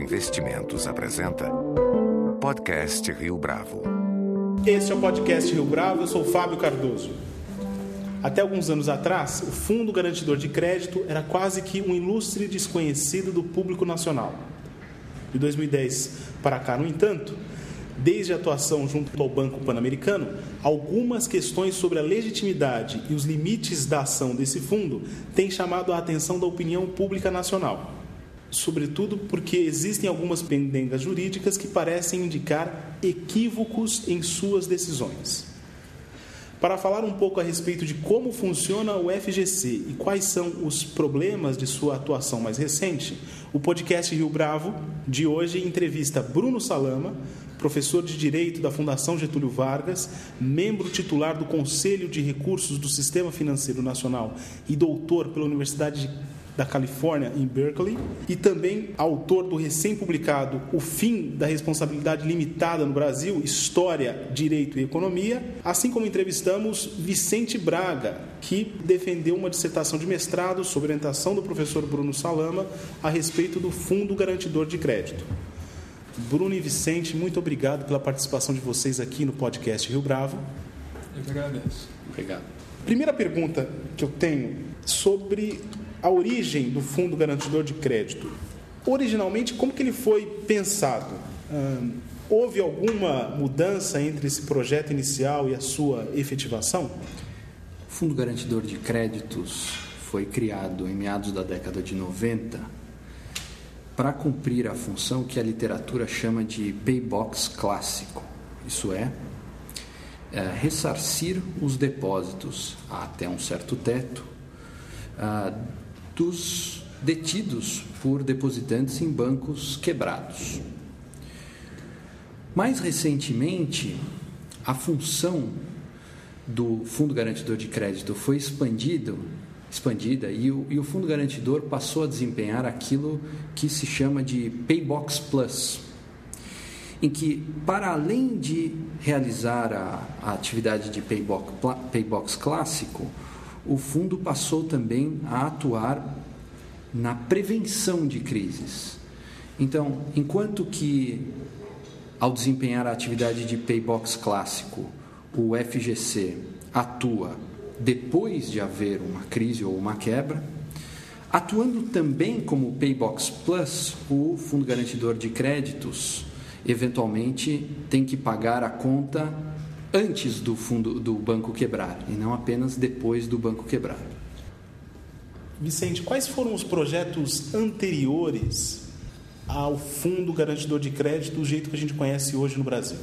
Investimentos apresenta Podcast Rio Bravo. Este é o Podcast Rio Bravo, eu sou Fábio Cardoso. Até alguns anos atrás, o Fundo Garantidor de Crédito era quase que um ilustre desconhecido do público nacional. De 2010 para cá, no entanto, desde a atuação junto ao Banco Pan-Americano, algumas questões sobre a legitimidade e os limites da ação desse fundo têm chamado a atenção da opinião pública nacional. Sobretudo porque existem algumas pendengas jurídicas que parecem indicar equívocos em suas decisões. Para falar um pouco a respeito de como funciona o FGC e quais são os problemas de sua atuação mais recente, o podcast Rio Bravo de hoje entrevista Bruno Salama, professor de Direito da Fundação Getúlio Vargas, membro titular do Conselho de Recursos do Sistema Financeiro Nacional e doutor pela Universidade de da Califórnia, em Berkeley, e também autor do recém-publicado O Fim da Responsabilidade Limitada no Brasil, História, Direito e Economia, assim como entrevistamos Vicente Braga, que defendeu uma dissertação de mestrado sob orientação do professor Bruno Salama a respeito do Fundo Garantidor de Crédito. Bruno e Vicente, muito obrigado pela participação de vocês aqui no podcast Rio Bravo. Eu que agradeço. Obrigado. Primeira pergunta que eu tenho sobre a origem do Fundo Garantidor de Crédito. Originalmente, como que ele foi pensado? Houve alguma mudança entre esse projeto inicial e a sua efetivação? O Fundo Garantidor de Créditos foi criado em meados da década de 90 para cumprir a função que a literatura chama de paybox clássico. Isso é, é ressarcir os depósitos até um certo teto ah, dos detidos por depositantes em bancos quebrados. Mais recentemente, a função do Fundo Garantidor de Crédito foi expandido, expandida e o, e o Fundo Garantidor passou a desempenhar aquilo que se chama de Paybox Plus, em que, para além de realizar a, a atividade de paybox, paybox clássico, o fundo passou também a atuar na prevenção de crises. Então, enquanto que ao desempenhar a atividade de paybox clássico, o FGC atua depois de haver uma crise ou uma quebra, atuando também como paybox plus, o fundo garantidor de créditos eventualmente tem que pagar a conta antes do fundo do banco quebrar e não apenas depois do banco quebrar. Vicente, quais foram os projetos anteriores ao Fundo Garantidor de Crédito do jeito que a gente conhece hoje no Brasil?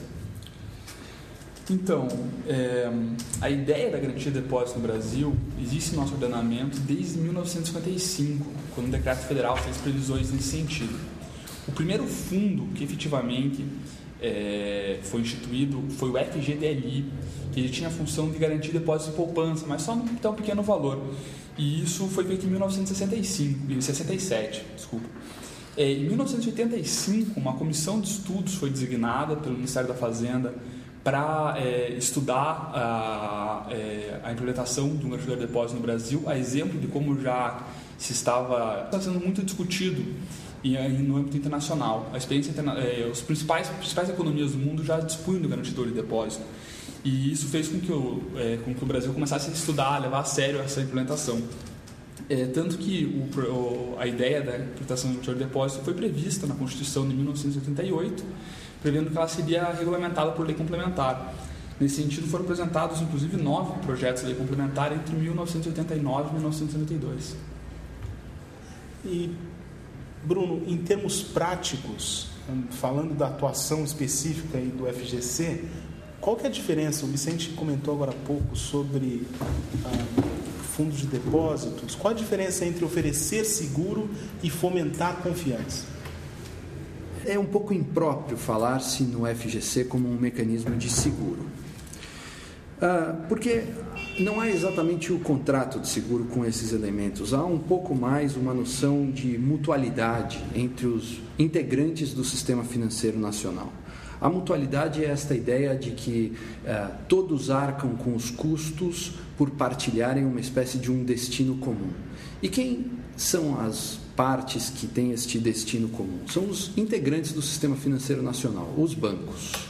Então, é, a ideia da garantia de depósito no Brasil existe no nosso ordenamento desde 1955, quando o decreto federal fez previsões nesse sentido. O primeiro fundo que efetivamente é, foi instituído foi o FGDLI, que ele tinha a função de garantir depósitos de poupança, mas só num tão pequeno valor. E isso foi feito em 1965, 67, desculpa. É, em 1985, uma comissão de estudos foi designada pelo Ministério da Fazenda para é, estudar a, é, a, implementação do garantidor de depósito no Brasil, a exemplo de como já se estava, estava sendo muito discutido e no âmbito internacional. A experiência é, os principais principais economias do mundo já dispunham do garantidor de depósito. E isso fez com que o, é, com que o Brasil começasse a estudar, levar a sério essa implementação. É, tanto que o, o, a ideia da implementação do de depósito foi prevista na Constituição de 1988, prevendo que ela seria regulamentada por lei complementar. Nesse sentido, foram apresentados, inclusive, nove projetos de lei complementar entre 1989 e 1992. E Bruno, em termos práticos, falando da atuação específica aí do FGC, qual é a diferença? O Vicente comentou agora há pouco sobre ah, fundos de depósitos. Qual a diferença entre oferecer seguro e fomentar confiança? É um pouco impróprio falar-se no FGC como um mecanismo de seguro. Ah, porque não há exatamente o contrato de seguro com esses elementos, há um pouco mais uma noção de mutualidade entre os integrantes do sistema financeiro nacional. A mutualidade é esta ideia de que eh, todos arcam com os custos por partilharem uma espécie de um destino comum. E quem são as partes que têm este destino comum? São os integrantes do sistema financeiro nacional, os bancos.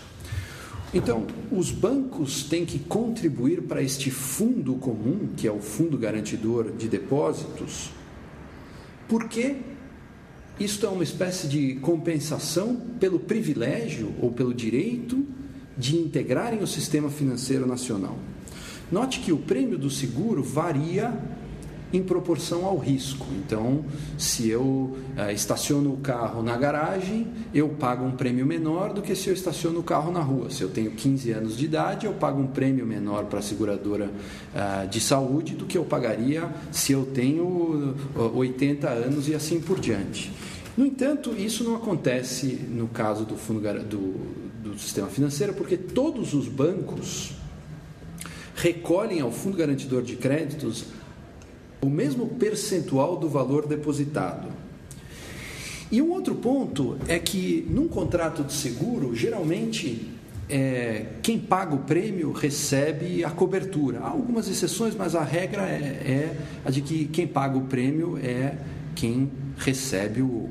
Então, os bancos têm que contribuir para este fundo comum, que é o Fundo Garantidor de Depósitos, porque isto é uma espécie de compensação pelo privilégio ou pelo direito de integrarem o sistema financeiro nacional. Note que o prêmio do seguro varia em proporção ao risco. Então, se eu eh, estaciono o carro na garagem, eu pago um prêmio menor do que se eu estaciono o carro na rua. Se eu tenho 15 anos de idade, eu pago um prêmio menor para a seguradora eh, de saúde do que eu pagaria se eu tenho 80 anos e assim por diante. No entanto, isso não acontece no caso do, fundo, do, do sistema financeiro, porque todos os bancos recolhem ao Fundo Garantidor de Créditos o mesmo percentual do valor depositado. E um outro ponto é que num contrato de seguro, geralmente é, quem paga o prêmio recebe a cobertura. Há algumas exceções, mas a regra é, é a de que quem paga o prêmio é quem recebe o,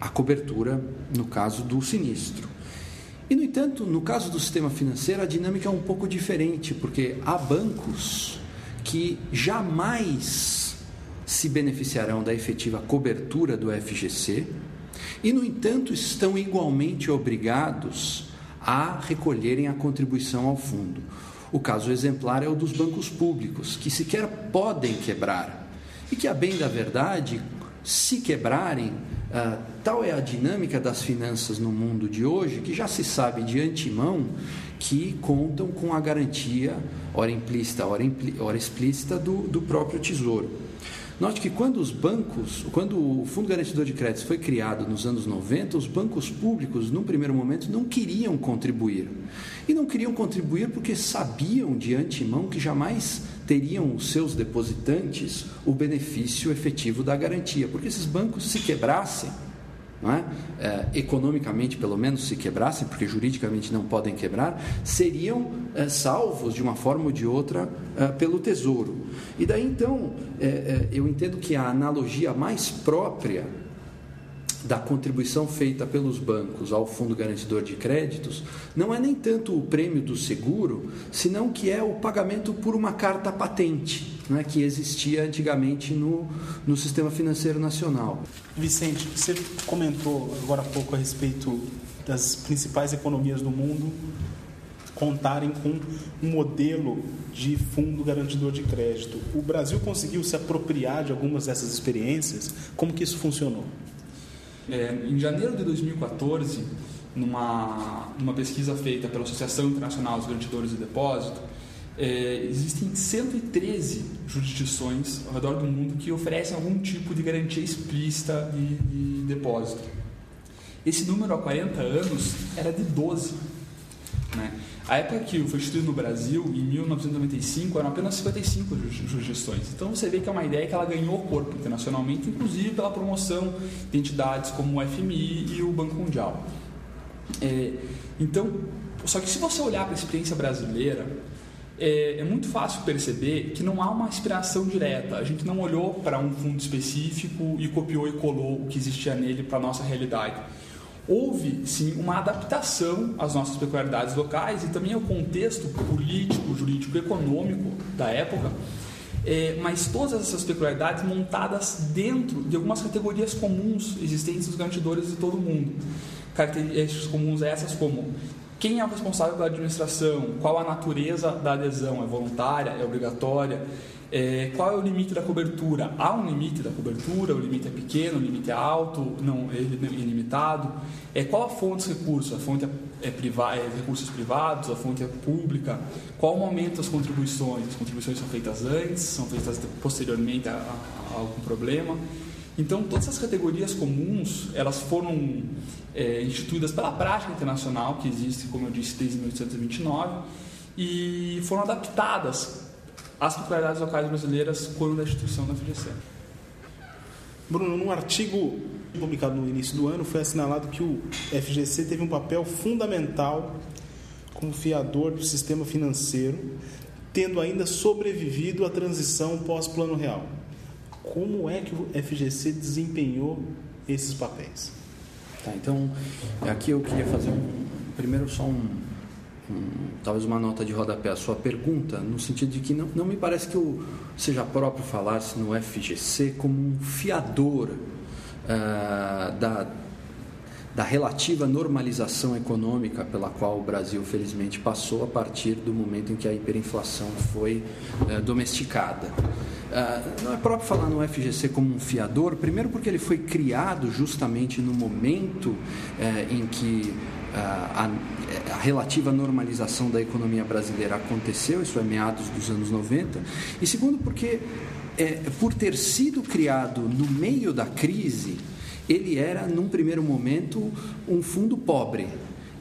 a cobertura no caso do sinistro. E, no entanto, no caso do sistema financeiro, a dinâmica é um pouco diferente, porque há bancos que jamais se beneficiarão da efetiva cobertura do FGC e, no entanto, estão igualmente obrigados a recolherem a contribuição ao fundo. O caso exemplar é o dos bancos públicos, que sequer podem quebrar e que, a bem da verdade, se quebrarem, ah, tal é a dinâmica das finanças no mundo de hoje que já se sabe de antemão que contam com a garantia, ora implícita, ora, ora explícita, do, do próprio Tesouro. Note que quando os bancos, quando o Fundo Garantidor de Créditos foi criado nos anos 90, os bancos públicos, num primeiro momento, não queriam contribuir. E não queriam contribuir porque sabiam de antemão que jamais teriam os seus depositantes o benefício efetivo da garantia, porque esses bancos, se quebrassem, é? É, economicamente pelo menos se quebrassem, porque juridicamente não podem quebrar, seriam é, salvos de uma forma ou de outra é, pelo Tesouro. E daí então é, é, eu entendo que a analogia mais própria da contribuição feita pelos bancos ao Fundo Garantidor de Créditos não é nem tanto o prêmio do seguro, senão que é o pagamento por uma carta patente né, que existia antigamente no, no sistema financeiro nacional. Vicente, você comentou agora há pouco a respeito das principais economias do mundo contarem com um modelo de fundo garantidor de crédito. O Brasil conseguiu se apropriar de algumas dessas experiências? Como que isso funcionou? É, em janeiro de 2014, numa, numa pesquisa feita pela Associação Internacional dos Garantidores de Depósito, é, existem 113 jurisdições ao redor do mundo que oferecem algum tipo de garantia explícita de, de depósito. Esse número há 40 anos era de 12. Né? A época que foi instituído no Brasil, em 1995, eram apenas 55 jurisdições. Então você vê que é uma ideia que ela ganhou corpo internacionalmente, inclusive pela promoção de entidades como o FMI e o Banco Mundial. É, então, só que se você olhar para a experiência brasileira, é, é, muito fácil perceber que não há uma inspiração direta. A gente não olhou para um fundo específico e copiou e colou o que existia nele para a nossa realidade houve sim uma adaptação às nossas peculiaridades locais e também ao contexto político, jurídico econômico da época, é, mas todas essas peculiaridades montadas dentro de algumas categorias comuns existentes nos garantidores de todo o mundo. Características comuns essas como quem é o responsável pela administração, qual a natureza da adesão, é voluntária, é obrigatória, é, qual é o limite da cobertura? Há um limite da cobertura? O limite é pequeno, o limite é alto, não é ilimitado? É, qual a fonte dos recursos? A fonte é, é, priva é recursos privados? A fonte é pública? Qual o momento das contribuições? As contribuições são feitas antes? São feitas posteriormente a, a, a algum problema? Então, todas essas categorias comuns, elas foram é, instituídas pela prática internacional, que existe, como eu disse, desde 1829, e foram adaptadas as peculiaridades locais brasileiras quando da instituição da FGC. Bruno, num artigo publicado no início do ano, foi assinalado que o FGC teve um papel fundamental como fiador do sistema financeiro, tendo ainda sobrevivido à transição pós-plano real. Como é que o FGC desempenhou esses papéis? Tá, então, aqui eu queria fazer um, primeiro só um, talvez uma nota de rodapé à sua pergunta, no sentido de que não, não me parece que eu seja próprio falar-se no FGC como um fiador uh, da da relativa normalização econômica pela qual o Brasil, felizmente, passou a partir do momento em que a hiperinflação foi eh, domesticada. Uh, não é próprio falar no FGC como um fiador, primeiro porque ele foi criado justamente no momento eh, em que uh, a, a, relativa normalização da economia brasileira aconteceu, isso é meados dos anos 90, e segundo porque, eh, por ter sido criado no meio da crise, ele era, num primeiro momento, um fundo pobre.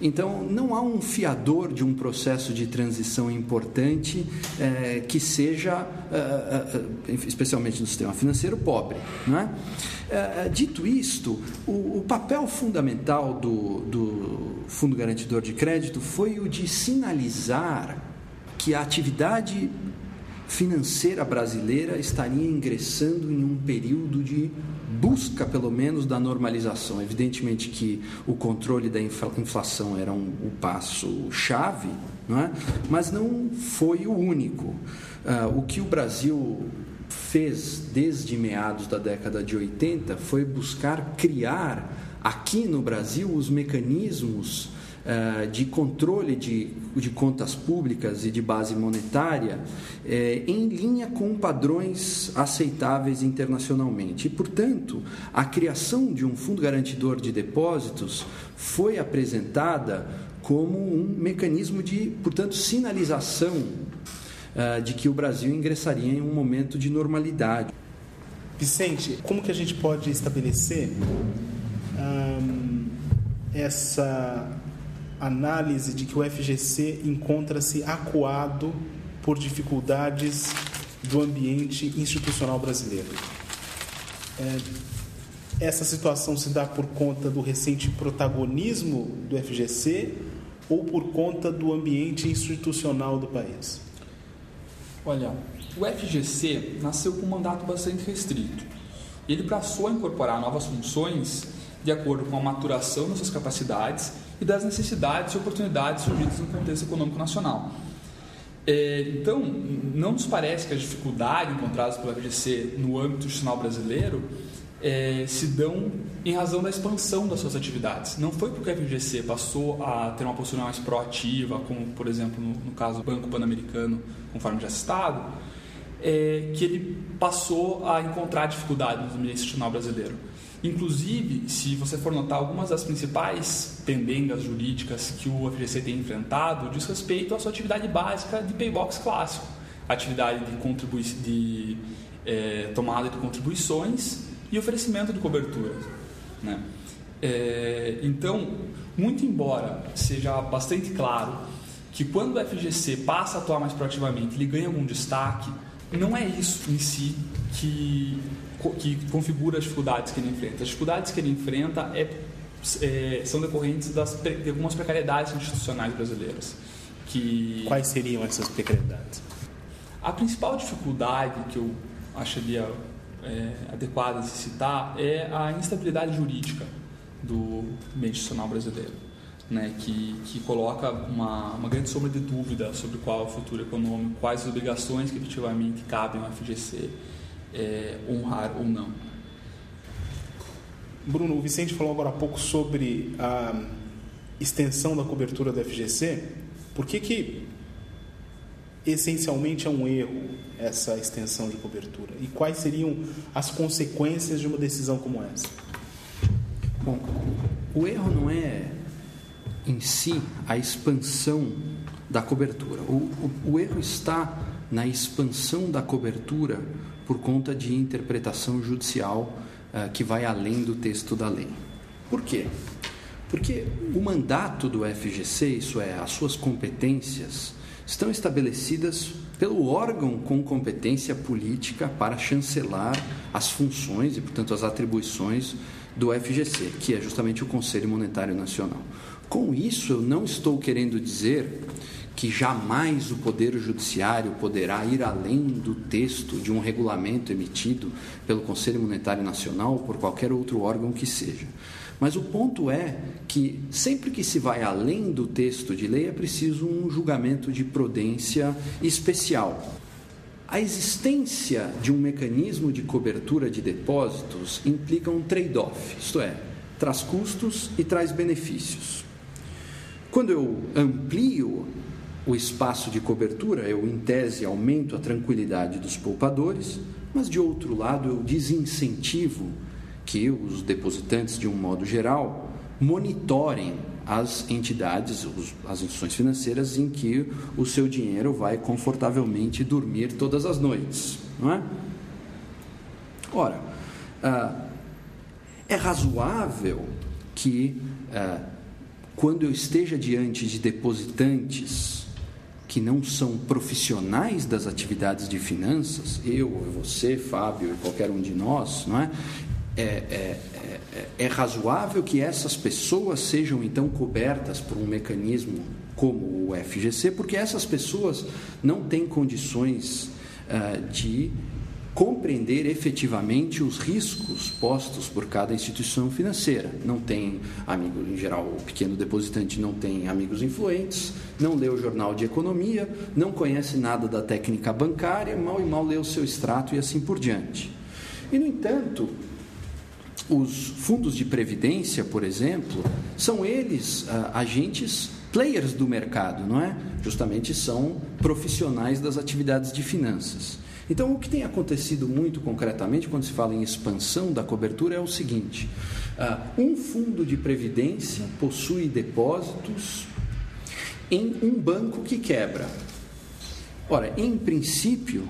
Então, não há um fiador de um processo de transição importante eh, que seja, eh, eh, especialmente no sistema financeiro, pobre. Não é? dito isto, o, o papel fundamental do, do Fundo Garantidor de Crédito foi o de sinalizar que a atividade financeira brasileira estaria ingressando em um período de busca, pelo menos, da normalização. Evidentemente que o controle da inflação era um, um passo-chave, não é? mas não foi o único. Uh, o que o Brasil fez desde meados da década de 80 foi buscar criar aqui no Brasil os mecanismos eh, de controle de, de contas públicas e de base monetária eh, em linha com padrões aceitáveis internacionalmente. E, portanto, a criação de um fundo garantidor de depósitos foi apresentada como um mecanismo de, portanto, sinalização uh, de que o Brasil ingressaria em um momento de normalidade. Vicente, como que a gente pode estabelecer essa análise de que o FGC encontra-se acuado por dificuldades do ambiente institucional brasileiro. É, essa situação se dá por conta do recente protagonismo do FGC ou por conta do ambiente institucional do país? Olha, o FGC nasceu com um mandato bastante restrito. Ele passou a incorporar novas funções de acordo com a maturação das suas capacidades e das necessidades e oportunidades surgidas no contexto econômico nacional. É, então, não nos parece que as dificuldades encontradas pelo FGC no âmbito institucional brasileiro é, se dão em razão da expansão das suas atividades. Não foi porque o FGC passou a ter uma postura mais proativa, como, por exemplo, no, no caso do Banco Pan-Americano, conforme já citado, é, que ele passou a encontrar dificuldades no ambiente institucional brasileiro. Inclusive, se você for notar, algumas das principais pendengas jurídicas que o FGC tem enfrentado diz respeito à sua atividade básica de paybox clássico, atividade de, contribui de é, tomada de contribuições e oferecimento de cobertura. Né? É, então, muito embora seja bastante claro que quando o FGC passa a atuar mais proativamente, ele ganha algum destaque, não é isso em si que que configura as dificuldades que ele enfrenta. As dificuldades que ele enfrenta é, é, são decorrentes das, de algumas precariedades institucionais brasileiras. Que... Quais seriam essas precariedades? A principal dificuldade que eu acharia é, adequada de se citar é a instabilidade jurídica do meio institucional brasileiro. Né, que, que coloca uma, uma grande sombra de dúvida sobre qual é o futuro econômico, quais as obrigações que efetivamente cabem ao FGC é, honrar ou não. Bruno, o Vicente falou agora há pouco sobre a extensão da cobertura da FGC. Por que, que essencialmente é um erro essa extensão de cobertura? E quais seriam as consequências de uma decisão como essa? Bom, o erro não é em si a expansão da cobertura. O, o, o erro está na expansão da cobertura por conta de interpretação judicial uh, que vai além do texto da lei. Por quê? Porque o mandato do FGC, isso é, as suas competências, estão estabelecidas pelo órgão com competência política para chancelar as funções e, portanto, as atribuições do FGC, que é justamente o Conselho Monetário Nacional. Com isso, eu não estou querendo dizer que jamais o Poder Judiciário poderá ir além do texto de um regulamento emitido pelo Conselho Monetário Nacional ou por qualquer outro órgão que seja. Mas o ponto é que sempre que se vai além do texto de lei é preciso um julgamento de prudência especial. A existência de um mecanismo de cobertura de depósitos implica um trade-off, isto é, traz custos e traz benefícios. Quando eu amplio o espaço de cobertura, eu, em tese, aumento a tranquilidade dos poupadores, mas, de outro lado, eu desincentivo que os depositantes, de um modo geral, monitorem as entidades, as instituições financeiras em que o seu dinheiro vai confortavelmente dormir todas as noites, não é? Ora, ah, é razoável que ah, quando eu esteja diante de depositantes que não são profissionais das atividades de finanças, eu, você, Fábio e qualquer um de nós, não é? É, é, é, é razoável que essas pessoas sejam então cobertas por um mecanismo como o FGC, porque essas pessoas não têm condições uh, de compreender efetivamente os riscos postos por cada instituição financeira. Não tem amigo, em geral, o pequeno depositante não tem amigos influentes, não lê o jornal de economia, não conhece nada da técnica bancária, mal e mal lê o seu extrato e assim por diante. E, no entanto, os fundos de previdência, por exemplo, são eles ah, agentes players do mercado, não é? Justamente são profissionais das atividades de finanças. Então, o que tem acontecido muito concretamente quando se fala em expansão da cobertura é o seguinte: uh, um fundo de previdência possui depósitos em um banco que quebra. Ora, em princípio,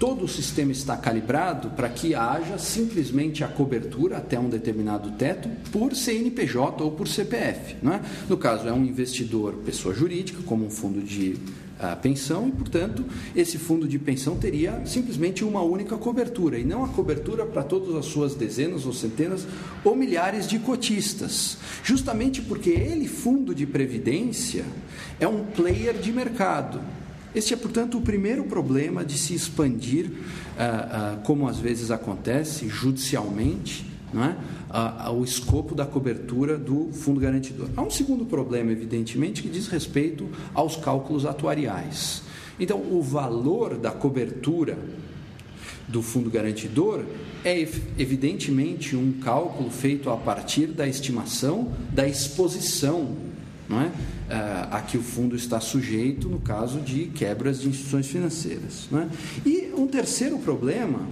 todo o sistema está calibrado para que haja simplesmente a cobertura até um determinado teto por CNPJ ou por CPF. É? No caso, é um investidor, pessoa jurídica, como um fundo de a pensão e, portanto, esse fundo de pensão teria simplesmente uma única cobertura e não a cobertura para todas as suas dezenas ou centenas ou milhares de cotistas. Justamente porque ele, fundo de previdência, é um player de mercado. Este é, portanto, o primeiro problema de se expandir, ah, ah, como às vezes acontece judicialmente, é? o escopo da cobertura do fundo garantidor. Há um segundo problema, evidentemente, que diz respeito aos cálculos atuariais. Então, o valor da cobertura do fundo garantidor é evidentemente um cálculo feito a partir da estimação da exposição não é? A que o fundo está sujeito no caso de quebras de instituições financeiras. Não é? E um terceiro problema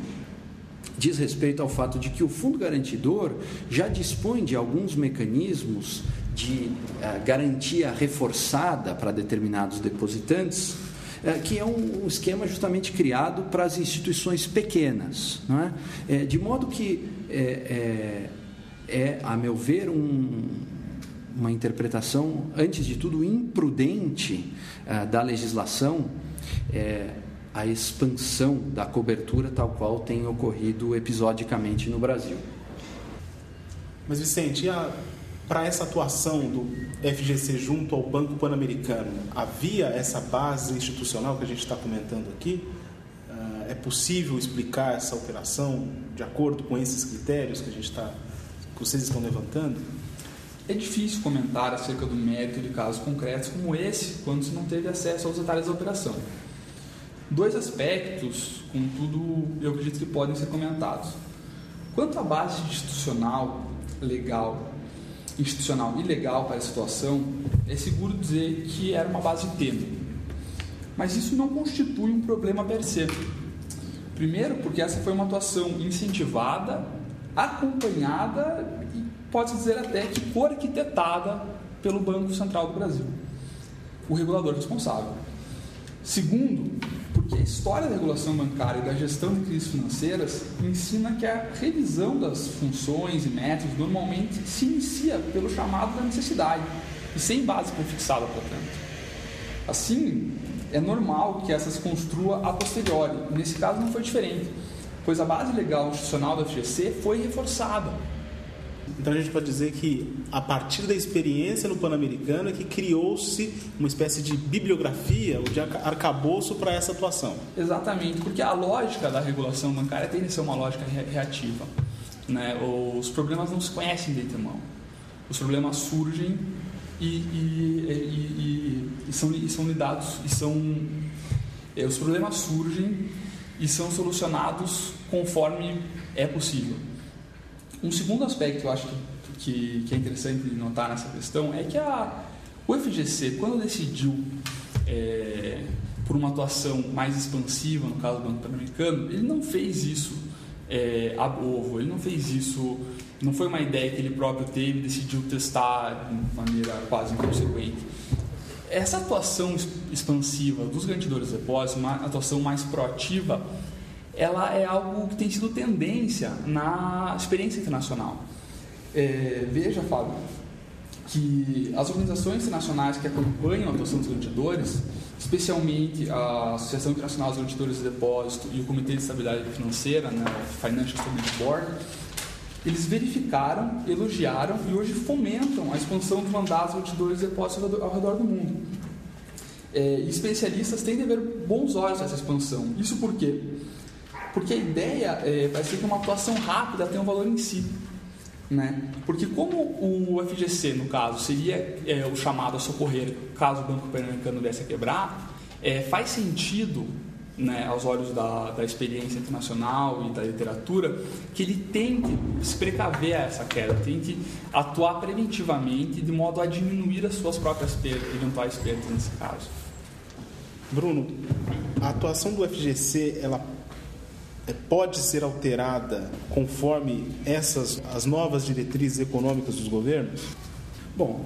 diz respeito ao fato de que o fundo garantidor já dispõe de alguns mecanismos de uh, garantia reforçada para determinados depositantes, uh, que é um, esquema justamente criado para as instituições pequenas. Não é? é de modo que é, é, é a meu ver, um, uma interpretação, antes de tudo, imprudente uh, da legislação. É, a expansão da cobertura tal qual tem ocorrido episodicamente no Brasil. Mas Vicente, para essa atuação do FGC junto ao Banco Pan-Americano, havia essa base institucional que a gente está comentando aqui? Ah, é possível explicar essa operação de acordo com esses critérios que a gente está, que vocês estão levantando? É difícil comentar acerca do mérito de casos concretos como esse quando se não teve acesso aos detalhes da operação. Dois aspectos, contudo, eu acredito que podem ser comentados. Quanto à base institucional legal, institucional e legal para a situação, é seguro dizer que era uma base tênue. Mas isso não constitui um problema per se. Primeiro, porque essa foi uma atuação incentivada, acompanhada e pode-se dizer até que co-arquitetada pelo Banco Central do Brasil, o regulador responsável. Segundo, porque a história da regulação bancária e da gestão de crises financeiras ensina que a revisão das funções e métodos normalmente se inicia pelo chamado da necessidade e sem base prefixada, portanto. Assim, é normal que essa se construa a posteriori. Nesse caso não foi diferente, pois a base legal institucional da FGC foi reforçada. Então a gente pode dizer que a partir da experiência no Pan-Americano é que criou-se uma espécie de bibliografia, ou de arcabouço para essa atuação. Exatamente, porque a lógica da regulação bancária tem de ser uma lógica reativa. Né? Os problemas não se conhecem de antemão. Os problemas surgem e, e, e, e são, são lidados e são é, os problemas surgem e são solucionados conforme é possível. Um segundo aspecto que eu acho que, que é interessante notar nessa questão é que a, o FGC, quando decidiu é, por uma atuação mais expansiva, no caso do Banco Pan-Americano, ele não fez isso é, a ovo, ele não fez isso, não foi uma ideia que ele próprio teve e decidiu testar de maneira quase inconsequente. Essa atuação expansiva dos garantidores de depósitos, uma atuação mais proativa, ela é algo que tem sido tendência na experiência internacional. É, veja, Fábio, que as organizações internacionais que acompanham a atuação dos garantidores, especialmente a Associação Internacional dos Garantidores de Depósito e o Comitê de Estabilidade Financeira, né, Financial Stability Board, eles verificaram, elogiaram e hoje fomentam a expansão dos mandatos de garantidores de depósitos ao redor do mundo. É, especialistas têm de ver bons olhos essa expansão. Isso por quê? Porque a ideia é, ser que uma atuação rápida tem um valor em si. Né? Porque como o FGC, no caso, seria é, o chamado a socorrer caso o Banco Pan-Americano viesse a quebrar, é, faz sentido, né, aos olhos da, da experiência internacional e da literatura, que ele tente se precaver a essa queda, tente atuar preventivamente de modo a diminuir as suas próprias perdas, eventuais perdas nesse caso. Bruno, a atuação do FGC ela é, pode ser alterada conforme essas as novas diretrizes econômicas dos governos? Bom,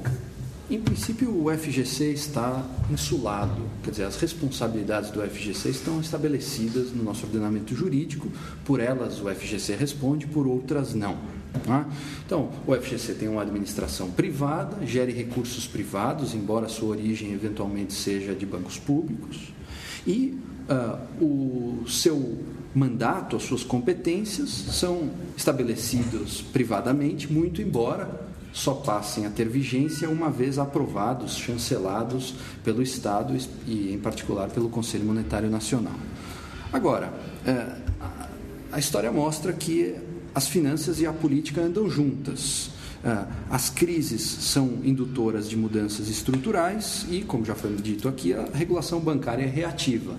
em princípio o FGC está insulado, quer dizer, as responsabilidades do FGC estão estabelecidas no nosso ordenamento jurídico, por elas o FGC responde, por outras não. Tá? Então, o FGC tem uma administração privada, gere recursos privados, embora sua origem eventualmente seja de bancos públicos, e uh, o seu mandato, as suas competências são estabelecidos privadamente, muito embora só passem a ter vigência uma vez aprovados, chancelados pelo Estado e, em particular, pelo Conselho Monetário Nacional. Agora, eh, a história mostra que as finanças e a política andam juntas. Eh, as crises são indutoras de mudanças estruturais e, como já foi dito aqui, a regulação bancária é reativa.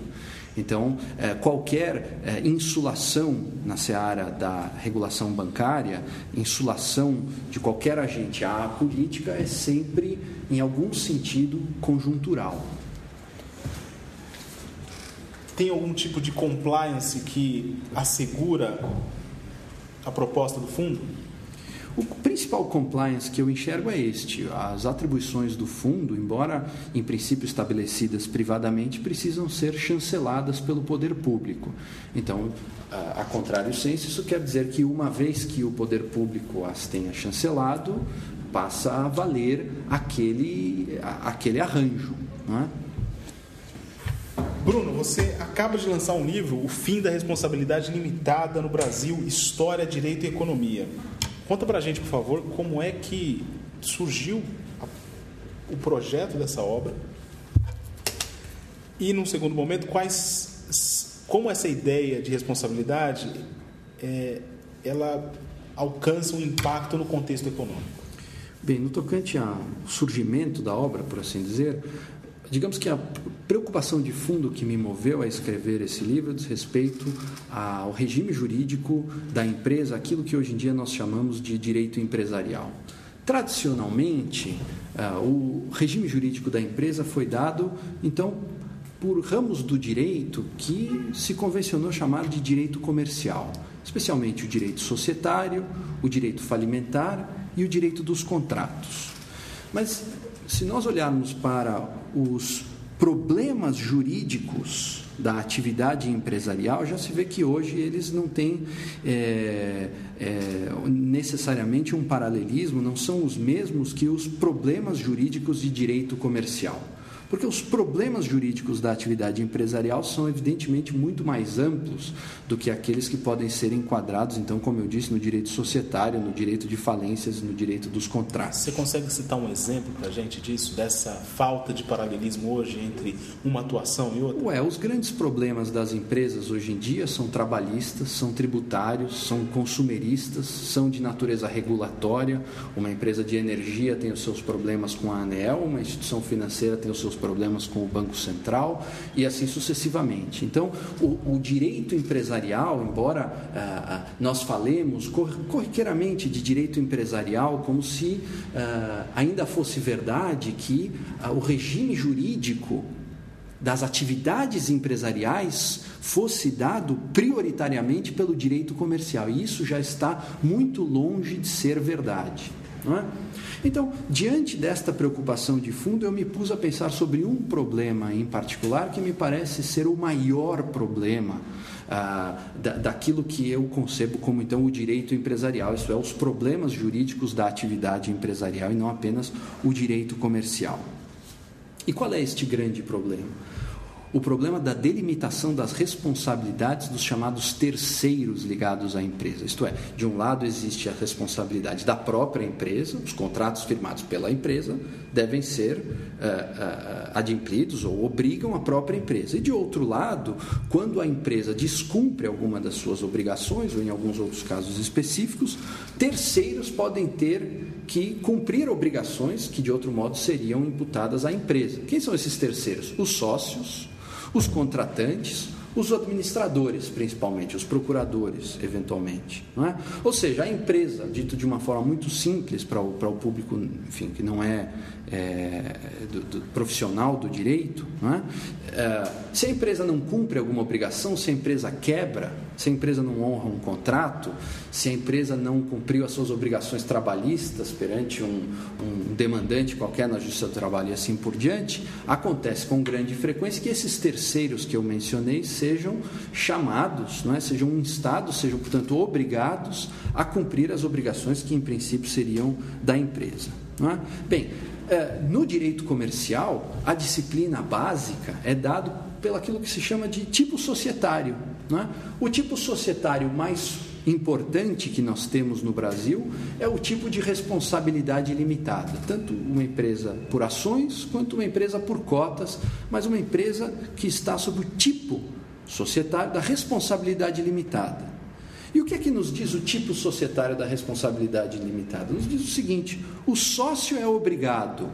Então, é, qualquer é, insulação na seara da regulação bancária, insulação de qualquer agente à política, é sempre, em algum sentido, conjuntural. Tem algum tipo de compliance que assegura a proposta do fundo? O principal compliance que eu enxergo é este: as atribuições do fundo, embora em princípio estabelecidas privadamente, precisam ser chanceladas pelo poder público. Então, a contrário senso, isso quer dizer que uma vez que o poder público as tenha chancelado, passa a valer aquele, aquele arranjo. Não é? Bruno, você acaba de lançar um livro, O Fim da Responsabilidade Limitada no Brasil, História, Direito e Economia. Conta pra gente, por favor, como é que surgiu o projeto dessa obra e, num segundo momento, quais, como essa ideia de responsabilidade é, ela alcança um impacto no contexto econômico. Bem, no tocante ao surgimento da obra, por assim dizer, digamos que a preocupação de fundo que me moveu a escrever esse livro diz respeito ao regime jurídico da empresa, aquilo que hoje em dia nós chamamos de direito empresarial. Tradicionalmente, uh, o regime jurídico da empresa foi dado, então, por ramos do direito que se convencionou chamar de direito comercial, especialmente o direito societário, o direito falimentar e o direito dos contratos. Mas se nós olharmos para os problemas jurídicos da atividade empresarial, já se vê que hoje eles não têm é, é, necessariamente um paralelismo, não são os mesmos que os problemas jurídicos de direito comercial. Porque os problemas jurídicos da atividade empresarial são evidentemente muito mais amplos do que aqueles que podem ser enquadrados, então, como eu disse, no direito societário, no direito de falências, no direito dos contratos. Você consegue citar um exemplo para a gente disso, dessa falta de paralelismo hoje entre uma atuação e outra? Ué, os grandes problemas das empresas hoje em dia são trabalhistas, são tributários, são consumeristas, são de natureza regulatória. Uma empresa de energia tem os seus problemas com a ANEEL, uma instituição financeira tem os seus problemas com o Banco Central e assim sucessivamente. Então, o, o direito empresarial, embora ah, ah nós falemos corriqueiramente de direito empresarial como se ah, ainda fosse verdade que ah, o regime jurídico das atividades empresariais fosse dado prioritariamente pelo direito comercial. E isso já está muito longe de ser verdade. Não é? Então, diante desta preocupação de fundo, eu me pus a pensar sobre um problema em particular que me parece ser o maior problema ah, da, daquilo que eu concebo como então o direito empresarial, isso é, os problemas jurídicos da atividade empresarial e não apenas o direito comercial. E qual é este grande problema? O problema da delimitação das responsabilidades dos chamados terceiros ligados à empresa. Isto é, de um lado existe a responsabilidade da própria empresa, os contratos firmados pela empresa devem ser uh, uh, adimplidos ou obrigam a própria empresa. E de outro lado, quando a empresa descumpre alguma das suas obrigações, ou em alguns outros casos específicos, terceiros podem ter que cumprir obrigações que de outro modo seriam imputadas à empresa. Quem são esses terceiros? Os sócios os contratantes, os administradores, principalmente, os procuradores, eventualmente. Não é? Ou seja, a empresa, dito de uma forma muito simples para o, para o público enfim, que não é, é do, do profissional do direito, é? é? se a empresa não cumpre alguma obrigação, se a empresa quebra, se a empresa não honra um contrato, se a empresa não cumpriu as suas obrigações trabalhistas perante um, um demandante qualquer na Justiça do Trabalho e assim por diante, acontece com grande frequência que esses terceiros que eu mencionei sejam chamados, é? sejam instados, sejam, portanto, obrigados a cumprir as obrigações que, em princípio, seriam da empresa. É? Bem, no direito comercial, a disciplina básica é dado pelaquilo que se chama de tipo societário. Não é? O tipo societário mais importante que nós temos no Brasil é o tipo de responsabilidade limitada, tanto uma empresa por ações quanto uma empresa por cotas, mas uma empresa que está sob o tipo societário da responsabilidade limitada. E o que é que nos diz o tipo societário da responsabilidade limitada? Nos diz o seguinte: o sócio é obrigado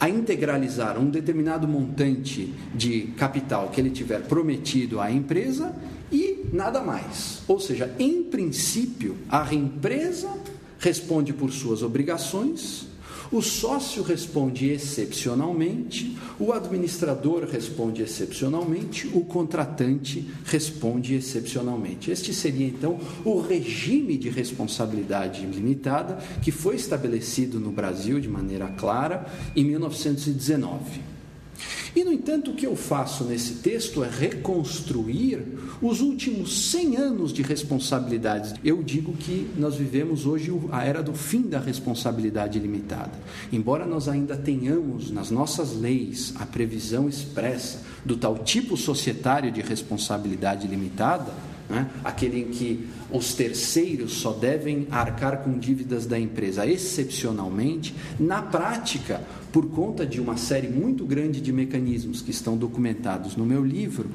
a integralizar um determinado montante de capital que ele tiver prometido à empresa e nada mais. Ou seja, em princípio, a empresa responde por suas obrigações o sócio responde excepcionalmente, o administrador responde excepcionalmente, o contratante responde excepcionalmente. Este seria então o regime de responsabilidade limitada que foi estabelecido no Brasil de maneira clara em 1919. E, no entanto, o que eu faço nesse texto é reconstruir os últimos 100 anos de responsabilidades. Eu digo que nós vivemos hoje a era do fim da responsabilidade limitada. Embora nós ainda tenhamos nas nossas leis a previsão expressa do tal tipo societário de responsabilidade limitada, né? aquele em que os terceiros só devem arcar com dívidas da empresa excepcionalmente, na prática, por conta de uma série muito grande de mecanismos que estão documentados no meu livro,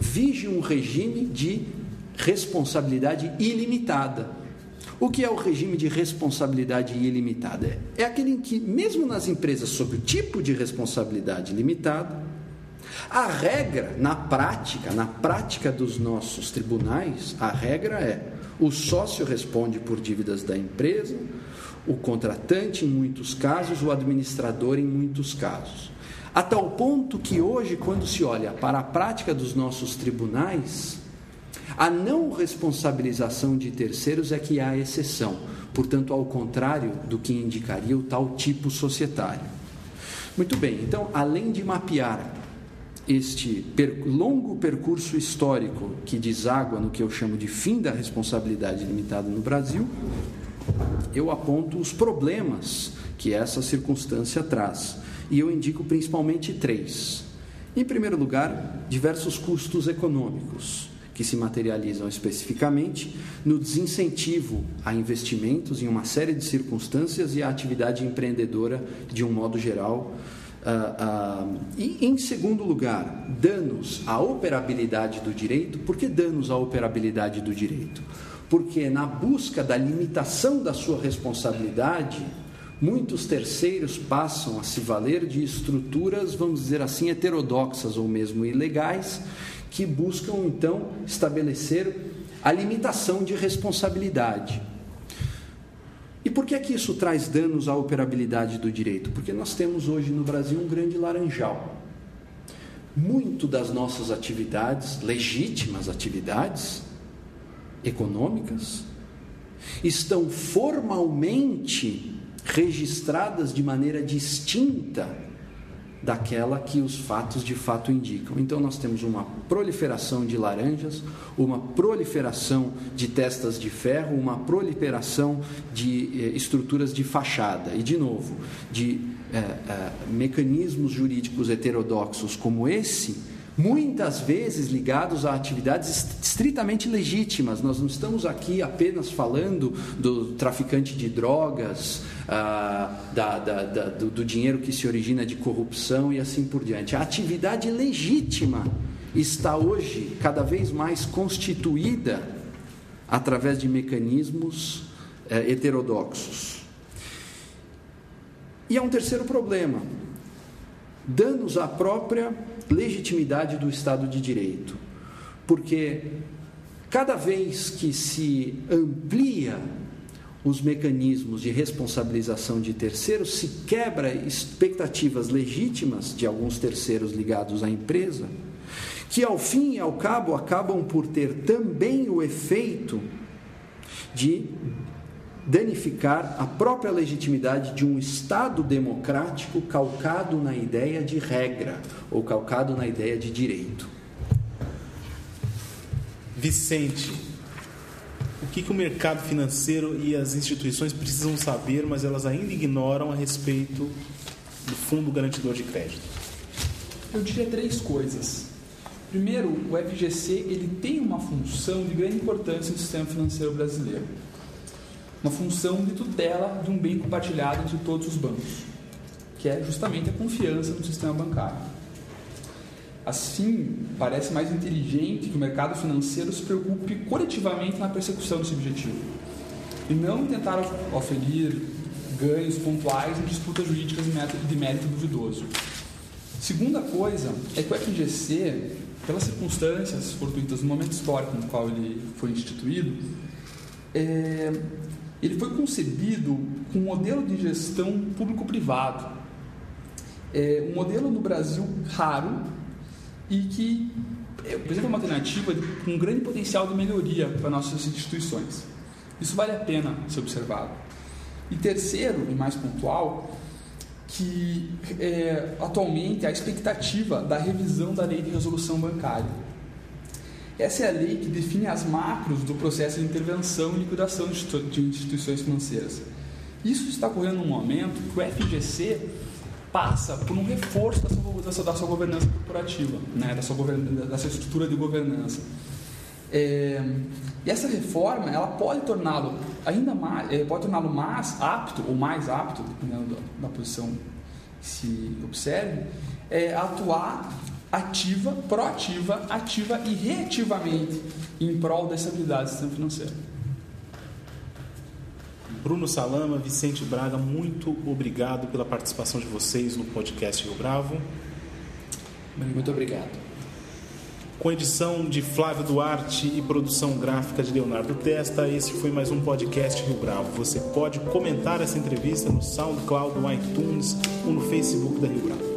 vige um regime de responsabilidade ilimitada. O que é o regime de responsabilidade ilimitada? É aquele em que, mesmo nas empresas sob o tipo de responsabilidade limitada, a regra, na prática, na prática dos nossos tribunais, a regra é: o sócio responde por dívidas da empresa, o contratante em muitos casos, o administrador em muitos casos. A tal ponto que hoje, quando se olha para a prática dos nossos tribunais, a não responsabilização de terceiros é que há exceção, portanto, ao contrário do que indicaria o tal tipo societário. Muito bem, então, além de mapear este longo percurso histórico que deságua no que eu chamo de fim da responsabilidade limitada no Brasil, eu aponto os problemas que essa circunstância traz. e eu indico principalmente três. Em primeiro lugar, diversos custos econômicos que se materializam especificamente no desincentivo a investimentos em uma série de circunstâncias e a atividade empreendedora de um modo geral. Uh, uh, e, em segundo lugar, danos à operabilidade do direito. Por que danos à operabilidade do direito? Porque, na busca da limitação da sua responsabilidade, muitos terceiros passam a se valer de estruturas, vamos dizer assim, heterodoxas ou mesmo ilegais, que buscam então estabelecer a limitação de responsabilidade. E por que é que isso traz danos à operabilidade do direito? Porque nós temos hoje no Brasil um grande laranjal. Muito das nossas atividades, legítimas atividades econômicas, estão formalmente registradas de maneira distinta daquela que os fatos de fato indicam. Então nós temos uma proliferação de laranjas, uma proliferação de testas de ferro, uma proliferação de eh, estruturas de fachada e de novo de eh, eh, mecanismos jurídicos heterodoxos como esse muitas vezes ligados a atividades estritamente legítimas. Nós não estamos aqui apenas falando do traficante de drogas, ah, da, da, da, do, do dinheiro que se origina de corrupção e assim por diante. A atividade legítima está hoje cada vez mais constituída através de mecanismos eh, heterodoxos. E há um terceiro problema: danos à própria legitimidade do Estado de Direito. Porque cada vez que se amplia os mecanismos de responsabilização de terceiros, se quebra expectativas legítimas de alguns terceiros ligados à empresa, que ao fim e ao cabo acabam por ter também o efeito de danificar a própria legitimidade de um Estado democrático calcado na ideia de regra ou calcado na ideia de direito. Vicente, o que, que o mercado financeiro e as instituições precisam saber, mas elas ainda ignoram a respeito do Fundo Garantidor de Crédito? Eu diria três coisas. Primeiro, o FGC ele tem uma função de grande importância no sistema financeiro brasileiro uma função de tutela de um bem compartilhado entre todos os bancos, que é justamente a confiança no sistema bancário. Assim, parece mais inteligente que o mercado financeiro se preocupe coletivamente na persecução desse objetivo e não tentar oferir ganhos pontuais em disputas jurídicas de mérito duvidoso. Segunda coisa é que o FGC, pelas circunstâncias fortuitas no momento histórico no qual ele foi instituído, é, ele foi concebido com um modelo de gestão público-privado. É um modelo no Brasil raro e que apresenta uma alternativa com um grande potencial de melhoria para nossas instituições. Isso vale a pena ser observado. E terceiro, e mais pontual, que é, atualmente a expectativa da revisão da lei de resolução bancária essa é a lei que define as macros do processo de intervenção e liquidação de instituições financeiras. Isso está ocorrendo num momento que o FGC passa por um reforço da sua, da sua governança corporativa, né, da, sua da sua estrutura de governança. É, e essa reforma ela pode torná-lo ainda mais, é, pode torná-lo mais apto ou mais apto, dependendo da, da posição que se observe, é, atuar ativa, proativa, ativa e reativamente em prol da estabilidade do sistema financeiro. Bruno Salama, Vicente Braga, muito obrigado pela participação de vocês no podcast Rio Bravo. Muito obrigado. Com edição de Flávio Duarte e produção gráfica de Leonardo Testa, esse foi mais um podcast Rio Bravo. Você pode comentar essa entrevista no SoundCloud, no iTunes ou no Facebook da Rio Bravo.